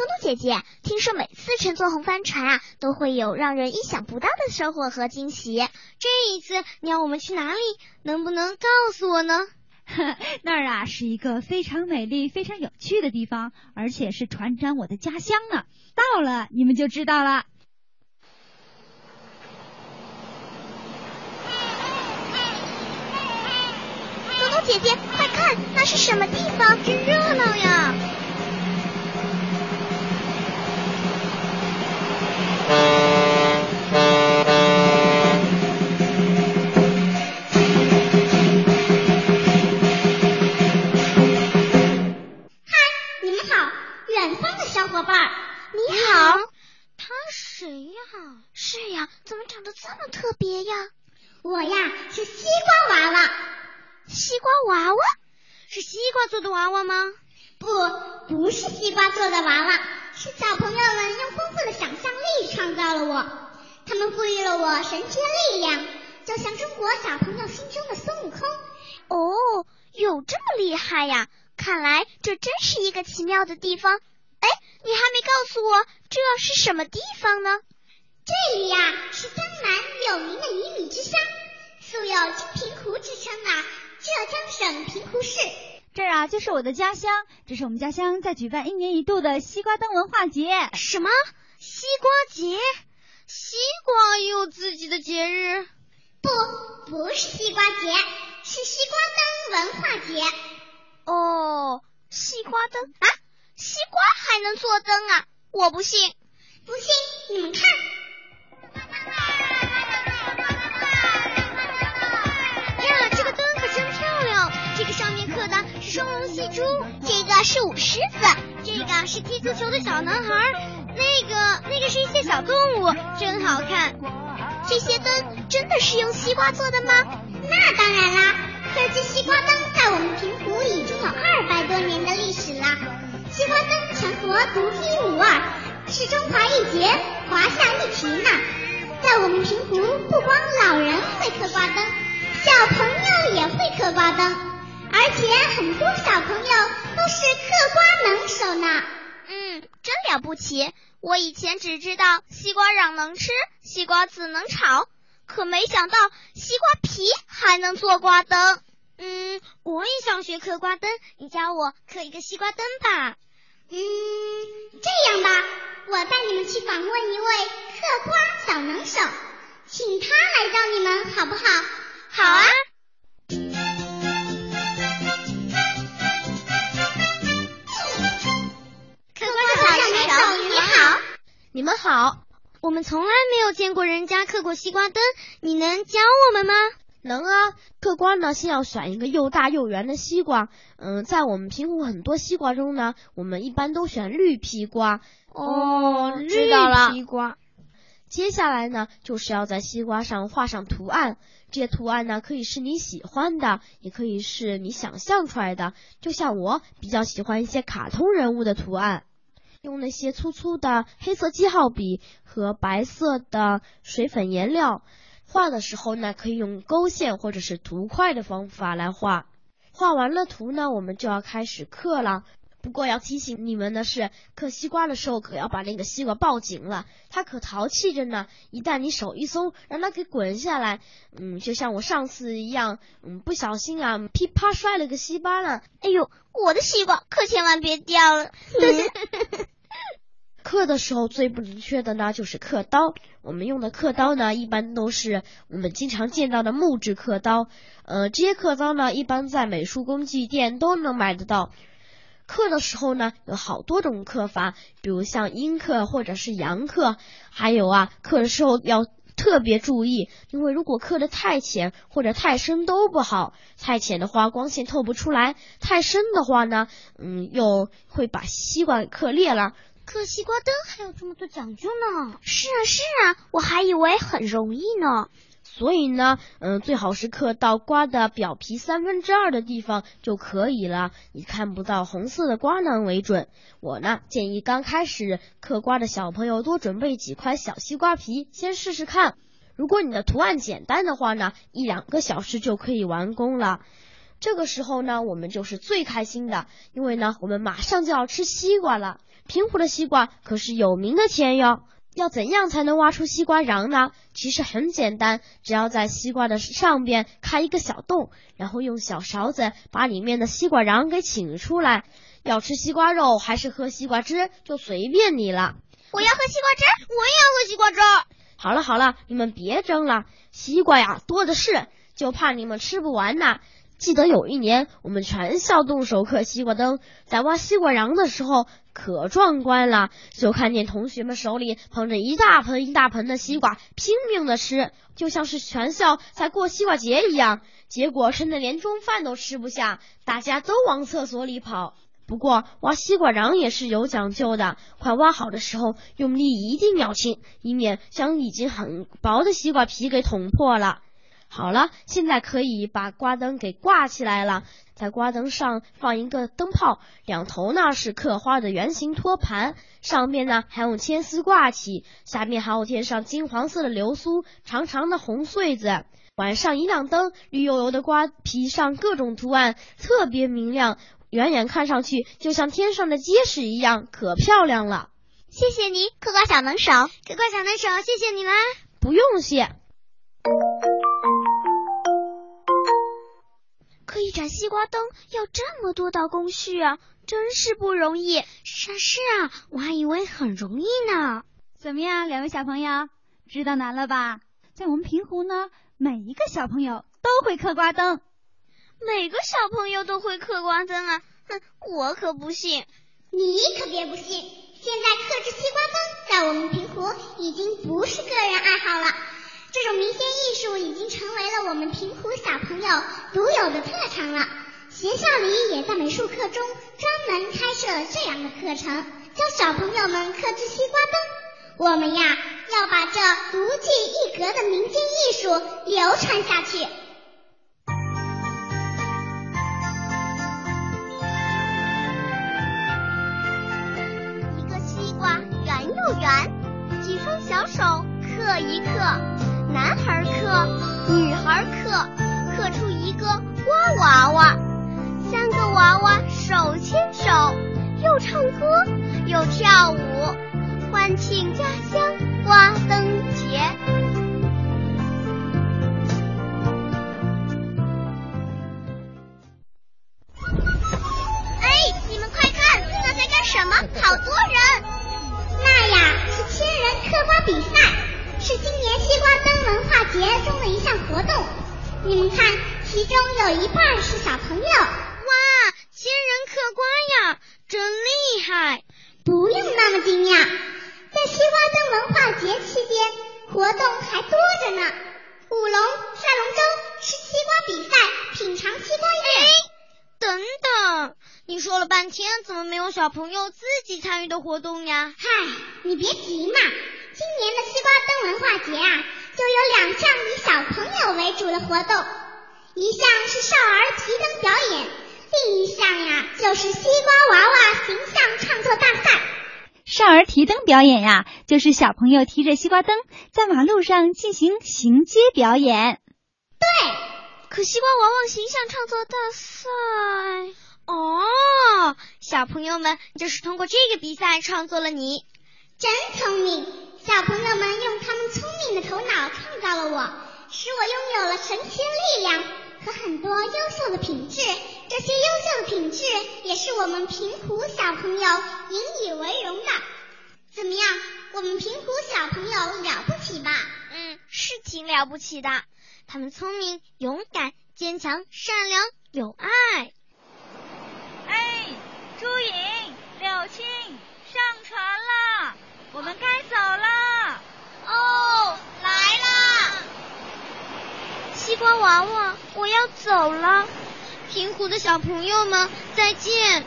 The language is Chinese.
东东姐姐，听说每次乘坐红帆船啊，都会有让人意想不到的收获和惊喜。这一次你要我们去哪里？能不能告诉我呢？那儿啊是一个非常美丽、非常有趣的地方，而且是船长我的家乡呢。到了你们就知道了。东东姐姐，快看，那是什么地方？真热闹呀！娃娃是西瓜做的娃娃吗？不，不是西瓜做的娃娃，是小朋友们用丰富的想象力创造了我。他们赋予了我神奇的力量，就像中国小朋友心中的孙悟空。哦，有这么厉害呀？看来这真是一个奇妙的地方。哎，你还没告诉我这是什么地方呢？这里呀是江南有名的鱼米之乡，素有金平湖之称啊。浙江省平湖市，这儿啊就是我的家乡，这是我们家乡在举办一年一度的西瓜灯文化节。什么西瓜节？西瓜也有自己的节日？不，不是西瓜节，是西瓜灯文化节。哦，西瓜灯啊。西瓜还能做灯啊！我不信，不信是踢足球的小男孩，那个那个是一些小动物，真好看。这些灯真的是用西瓜做的吗？那当然啦，这支西瓜灯在我们平湖已经有二百多年的历史了。西瓜灯全国独一无二，是中华一绝，华夏一提呢。在我们平湖，不光老人会刻瓜灯，小朋友也会刻瓜灯，而且很多小朋友都是刻瓜能手呢。真了不起！我以前只知道西瓜瓤能吃，西瓜籽能炒，可没想到西瓜皮还能做瓜灯。嗯，我也想学刻瓜灯，你教我刻一个西瓜灯吧。嗯，这样吧，我带你们去访问一位刻瓜小能手，请他来教你们好不好？好啊。你们好。我们从来没有见过人家刻过西瓜灯，你能教我们吗？能啊，刻瓜呢，先要选一个又大又圆的西瓜。嗯，在我们平湖很多西瓜中呢，我们一般都选绿皮瓜。哦，绿皮瓜。接下来呢，就是要在西瓜上画上图案。这些图案呢，可以是你喜欢的，也可以是你想象出来的。就像我比较喜欢一些卡通人物的图案，用那些粗粗的黑色记号笔和白色的水粉颜料。画的时候呢，可以用勾线或者是涂块的方法来画。画完了图呢，我们就要开始刻了。不过要提醒你们的是，刻西瓜的时候可要把那个西瓜抱紧了，它可淘气着呢。一旦你手一松，让它给滚下来，嗯，就像我上次一样，嗯，不小心啊，噼啪摔了个西瓜了。哎呦，我的西瓜可千万别掉了。刻的时候最不能缺的呢，就是刻刀。我们用的刻刀呢，一般都是我们经常见到的木质刻刀。呃，这些刻刀呢，一般在美术工具店都能买得到。刻的时候呢，有好多种刻法，比如像阴刻或者是阳刻。还有啊，刻的时候要特别注意，因为如果刻的太浅或者太深都不好。太浅的话，光线透不出来；太深的话呢，嗯，又会把西瓜给刻裂了。刻西瓜灯还有这么多讲究呢？是啊是啊，我还以为很容易呢。所以呢，嗯，最好是刻到瓜的表皮三分之二的地方就可以了，你看不到红色的瓜囊为准。我呢建议刚开始刻瓜的小朋友多准备几块小西瓜皮，先试试看。如果你的图案简单的话呢，一两个小时就可以完工了。这个时候呢，我们就是最开心的，因为呢，我们马上就要吃西瓜了。平湖的西瓜可是有名的甜哟。要怎样才能挖出西瓜瓤呢？其实很简单，只要在西瓜的上边开一个小洞，然后用小勺子把里面的西瓜瓤给请出来。要吃西瓜肉还是喝西瓜汁，就随便你了。我要喝西瓜汁，我也要喝西瓜汁。好了好了，你们别争了，西瓜呀多的是，就怕你们吃不完呐。记得有一年，我们全校动手刻西瓜灯，在挖西瓜瓤的时候可壮观了。就看见同学们手里捧着一大盆一大盆的西瓜，拼命的吃，就像是全校在过西瓜节一样。结果甚至连中饭都吃不下，大家都往厕所里跑。不过挖西瓜瓤也是有讲究的，快挖好的时候用力一定要轻，以免将已经很薄的西瓜皮给捅破了。好了，现在可以把瓜灯给挂起来了。在瓜灯上放一个灯泡，两头呢是刻花的圆形托盘，上面呢还用铅丝挂起，下面还要贴上金黄色的流苏，长长的红穗子。晚上一亮灯，绿油油的瓜皮上各种图案，特别明亮，远远看上去就像天上的结实一样，可漂亮了。谢谢你，嗑瓜小能手，嗑瓜小能手，谢谢你啦！不用谢。一盏西瓜灯要这么多道工序啊，真是不容易。是啊是啊，我还以为很容易呢。怎么样，两位小朋友，知道难了吧？在我们平湖呢，每一个小朋友都会嗑瓜灯。每个小朋友都会嗑瓜灯啊？哼，我可不信。你可别不信，现在刻制西瓜灯在我们平湖已经不是个人爱好了。这种民间艺术已经成为了我们平湖小朋友独有的特长了。学校里也在美术课中专门开设了这样的课程，教小朋友们刻制西瓜灯。我们呀，要把这独具一格的民间艺术流传下去。又跳舞，欢庆家乡花灯节。哎，你们快看，那在干什么？好多人！那呀，是千人刻瓜比赛。是今年西瓜灯文化节中的一项活动。你们看，其中有一半是小朋友。哇，千人刻瓜呀，真厉害！不用那么惊讶，在西瓜灯文化节期间，活动还多着呢。舞龙、赛龙舟、吃西瓜比赛、品尝西瓜哎。等等，你说了半天，怎么没有小朋友自己参与的活动呀？嗨，你别急嘛。今年的西瓜灯文化节啊，就有两项以小朋友为主的活动，一项是少儿提灯表演，另一项呀就是西瓜娃娃形象创作大赛。少儿提灯表演呀，就是小朋友提着西瓜灯在马路上进行行街表演。对，可西瓜娃娃形象创作大赛哦，小朋友们就是通过这个比赛创作了你，真聪明。小朋友们用他们聪明的头脑创造了我，使我拥有了神奇的力量和很多优秀的品质。这些优秀的品质也是我们平湖小朋友引以为荣的。怎么样，我们平湖小朋友了不起吧？嗯，是挺了不起的。他们聪明、勇敢、坚强、善良、有爱。哎，朱颖、柳青，上船了。我们该走了哦，来啦！西瓜娃娃，我要走了。平湖的小朋友们，再见。